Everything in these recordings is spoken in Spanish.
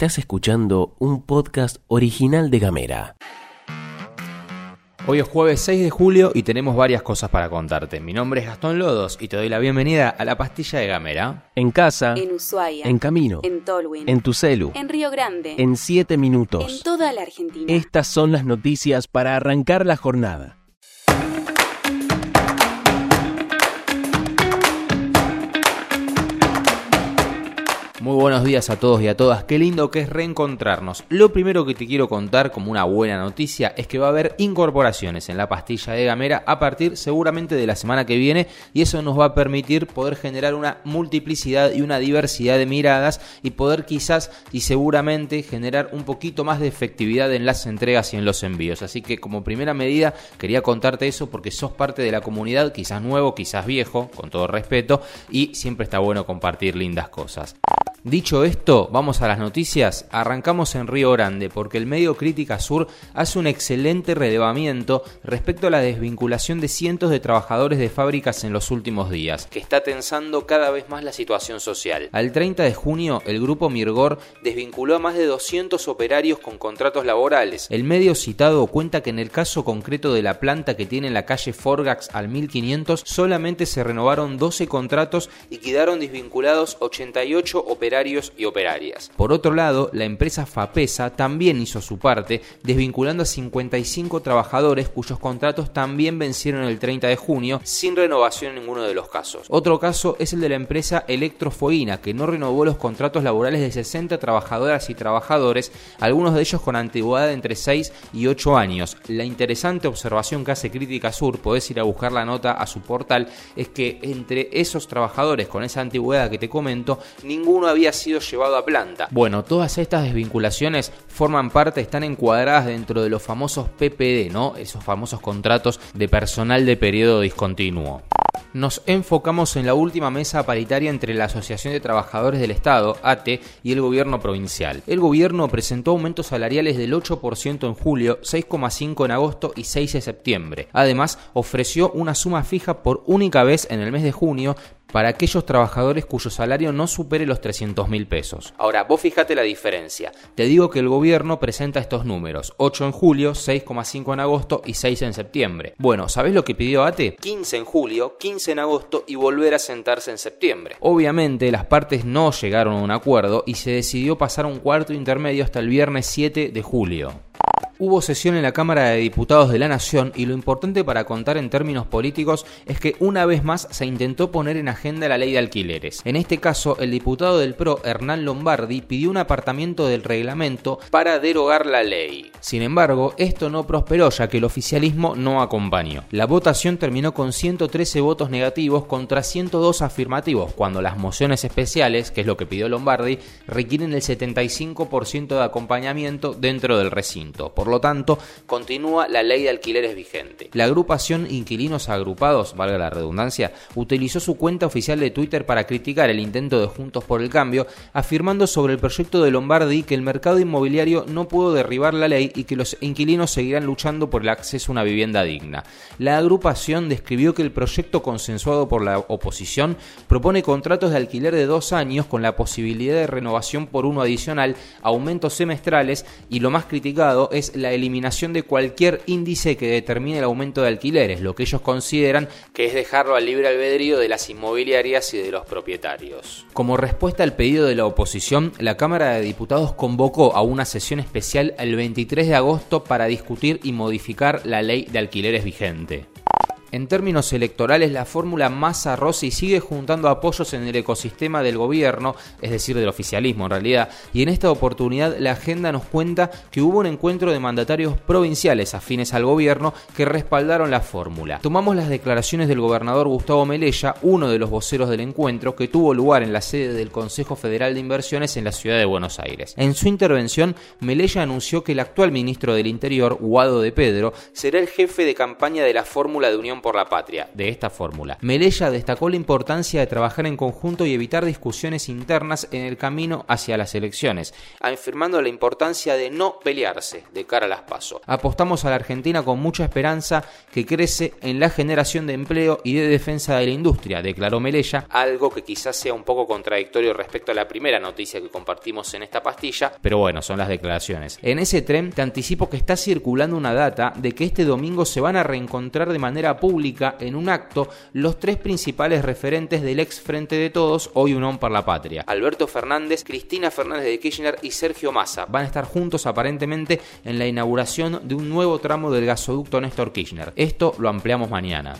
Estás escuchando un podcast original de Gamera. Hoy es jueves 6 de julio y tenemos varias cosas para contarte. Mi nombre es Gastón Lodos y te doy la bienvenida a la pastilla de Gamera. En casa, En Ushuaia. en camino, En Tolwyn. en tu celu, En Río Grande. en 7 En minutos. toda la Argentina. Estas son las noticias para arrancar la jornada. Muy buenos días a todos y a todas, qué lindo que es reencontrarnos. Lo primero que te quiero contar como una buena noticia es que va a haber incorporaciones en la pastilla de Gamera a partir seguramente de la semana que viene y eso nos va a permitir poder generar una multiplicidad y una diversidad de miradas y poder quizás y seguramente generar un poquito más de efectividad en las entregas y en los envíos. Así que como primera medida quería contarte eso porque sos parte de la comunidad, quizás nuevo, quizás viejo, con todo respeto, y siempre está bueno compartir lindas cosas. Dicho esto, vamos a las noticias. Arrancamos en Río Grande porque el medio Crítica Sur hace un excelente relevamiento respecto a la desvinculación de cientos de trabajadores de fábricas en los últimos días, que está tensando cada vez más la situación social. Al 30 de junio, el grupo Mirgor desvinculó a más de 200 operarios con contratos laborales. El medio citado cuenta que en el caso concreto de la planta que tiene en la calle Forgax al 1500, solamente se renovaron 12 contratos y quedaron desvinculados 88 operarios y operarias. Por otro lado, la empresa Fapesa también hizo su parte, desvinculando a 55 trabajadores cuyos contratos también vencieron el 30 de junio sin renovación en ninguno de los casos. Otro caso es el de la empresa Electrofoina, que no renovó los contratos laborales de 60 trabajadoras y trabajadores, algunos de ellos con antigüedad de entre 6 y 8 años. La interesante observación que hace Crítica Sur, podés ir a buscar la nota a su portal, es que entre esos trabajadores con esa antigüedad que te comento, ninguno había sido llevado a planta. Bueno, todas estas desvinculaciones forman parte, están encuadradas dentro de los famosos PPD, ¿no? Esos famosos contratos de personal de periodo discontinuo. Nos enfocamos en la última mesa paritaria entre la Asociación de Trabajadores del Estado, ATE, y el gobierno provincial. El gobierno presentó aumentos salariales del 8% en julio, 6,5% en agosto y 6 de septiembre. Además, ofreció una suma fija por única vez en el mes de junio para aquellos trabajadores cuyo salario no supere los 300 mil pesos. Ahora, vos fíjate la diferencia. Te digo que el gobierno presenta estos números, 8 en julio, 6,5 en agosto y 6 en septiembre. Bueno, ¿sabés lo que pidió ATE? 15 en julio, 15 en agosto y volver a sentarse en septiembre. Obviamente las partes no llegaron a un acuerdo y se decidió pasar un cuarto intermedio hasta el viernes 7 de julio. Hubo sesión en la Cámara de Diputados de la Nación y lo importante para contar en términos políticos es que una vez más se intentó poner en agenda la ley de alquileres. En este caso, el diputado del PRO, Hernán Lombardi, pidió un apartamiento del reglamento para derogar la ley. Sin embargo, esto no prosperó ya que el oficialismo no acompañó. La votación terminó con 113 votos negativos contra 102 afirmativos, cuando las mociones especiales, que es lo que pidió Lombardi, requieren el 75% de acompañamiento dentro del recinto. Lo tanto, continúa la ley de alquileres vigente. La agrupación Inquilinos Agrupados, valga la redundancia, utilizó su cuenta oficial de Twitter para criticar el intento de Juntos por el Cambio, afirmando sobre el proyecto de Lombardi que el mercado inmobiliario no pudo derribar la ley y que los inquilinos seguirán luchando por el acceso a una vivienda digna. La agrupación describió que el proyecto consensuado por la oposición propone contratos de alquiler de dos años con la posibilidad de renovación por uno adicional, aumentos semestrales y lo más criticado es la eliminación de cualquier índice que determine el aumento de alquileres, lo que ellos consideran que es dejarlo al libre albedrío de las inmobiliarias y de los propietarios. Como respuesta al pedido de la oposición, la Cámara de Diputados convocó a una sesión especial el 23 de agosto para discutir y modificar la ley de alquileres vigente. En términos electorales, la fórmula Massa Rossi sigue juntando apoyos en el ecosistema del gobierno, es decir, del oficialismo en realidad, y en esta oportunidad la agenda nos cuenta que hubo un encuentro de mandatarios provinciales afines al gobierno que respaldaron la fórmula. Tomamos las declaraciones del gobernador Gustavo Melella, uno de los voceros del encuentro, que tuvo lugar en la sede del Consejo Federal de Inversiones en la ciudad de Buenos Aires. En su intervención, Melella anunció que el actual ministro del Interior, Guado de Pedro, será el jefe de campaña de la fórmula de Unión Por la Patria, de esta fórmula. Melella destacó la importancia de trabajar en conjunto y evitar discusiones internas en el camino hacia las elecciones, afirmando la importancia de no pelearse de cara a las pasos. Apostamos a la Argentina con mucha esperanza que crece en la generación de empleo y de defensa de la industria, declaró Melella, algo que quizás sea un poco contradictorio respecto a la primera noticia que compartimos en esta pastilla, pero bueno, son las declaraciones. En ese tren te anticipo que está circulando una data de que este domingo se van a reencontrar de manera pública en un acto los tres principales referentes del ex Frente de Todos, hoy Unión por la Patria. Alberto Fernández, Cristina Fernández de Kirchner y Sergio Massa van a estar juntos aparentemente en la inauguración de un nuevo tramo del gasoducto Néstor Kirchner. Esto lo ampliamos mañana.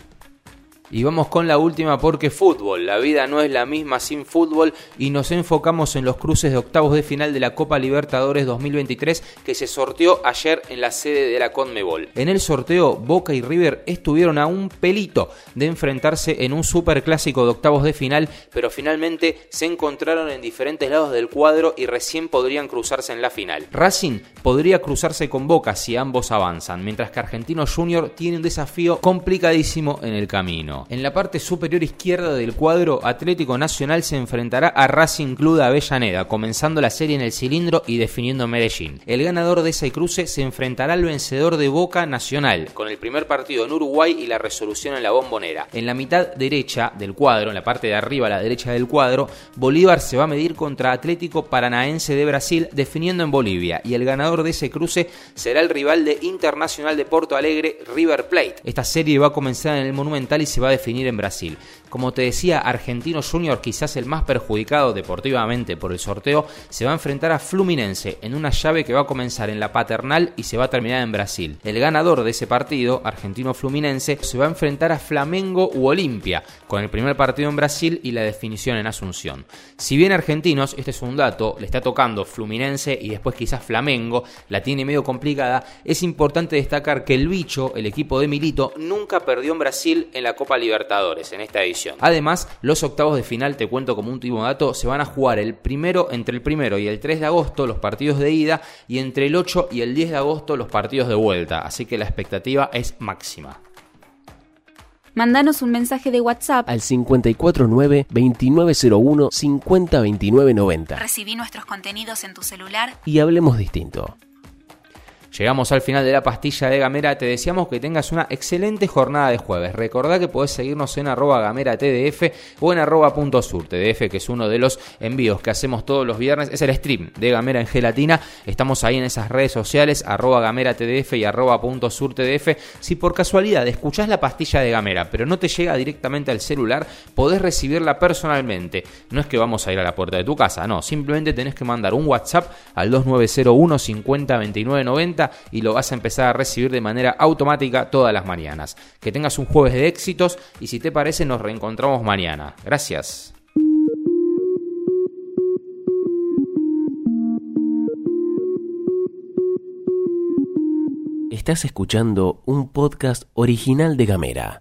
Y vamos con la última porque fútbol, la vida no es la misma sin fútbol y nos enfocamos en los cruces de octavos de final de la Copa Libertadores 2023 que se sorteó ayer en la sede de la Conmebol. En el sorteo Boca y River estuvieron a un pelito de enfrentarse en un superclásico de octavos de final, pero finalmente se encontraron en diferentes lados del cuadro y recién podrían cruzarse en la final. Racing podría cruzarse con Boca si ambos avanzan, mientras que Argentino Junior tiene un desafío complicadísimo en el camino. En la parte superior izquierda del cuadro, Atlético Nacional se enfrentará a Racing Club de Avellaneda, comenzando la serie en el cilindro y definiendo Medellín. El ganador de ese cruce se enfrentará al vencedor de Boca Nacional, con el primer partido en Uruguay y la resolución en la bombonera. En la mitad derecha del cuadro, en la parte de arriba a la derecha del cuadro, Bolívar se va a medir contra Atlético Paranaense de Brasil, definiendo en Bolivia, y el ganador de ese cruce será el rival de Internacional de Porto Alegre, River Plate. Esta serie va a comenzar en el Monumental y se va a definir en Brasil. Como te decía, Argentino Junior, quizás el más perjudicado deportivamente por el sorteo, se va a enfrentar a Fluminense en una llave que va a comenzar en la paternal y se va a terminar en Brasil. El ganador de ese partido, Argentino Fluminense, se va a enfrentar a Flamengo u Olimpia, con el primer partido en Brasil y la definición en Asunción. Si bien Argentinos, este es un dato, le está tocando Fluminense y después quizás Flamengo, la tiene medio complicada, es importante destacar que el bicho, el equipo de Milito, nunca perdió en Brasil en la Copa Libertadores, en esta edición Además, los octavos de final, te cuento como un último dato, se van a jugar el primero, entre el primero y el 3 de agosto los partidos de ida y entre el 8 y el 10 de agosto los partidos de vuelta, así que la expectativa es máxima. Mándanos un mensaje de WhatsApp al 549-2901-502990. Recibí nuestros contenidos en tu celular y hablemos distinto. Llegamos al final de la pastilla de Gamera, te deseamos que tengas una excelente jornada de jueves. Recordá que podés seguirnos en arroba gamera tdf o en arroba que es uno de los envíos que hacemos todos los viernes, es el stream de Gamera en gelatina. Estamos ahí en esas redes sociales, arroba gamera tdf y arroba. Si por casualidad escuchás la pastilla de Gamera, pero no te llega directamente al celular, podés recibirla personalmente. No es que vamos a ir a la puerta de tu casa, no, simplemente tenés que mandar un WhatsApp al 2901 50 29 90 y lo vas a empezar a recibir de manera automática todas las mañanas. Que tengas un jueves de éxitos y si te parece nos reencontramos mañana. Gracias. Estás escuchando un podcast original de Gamera.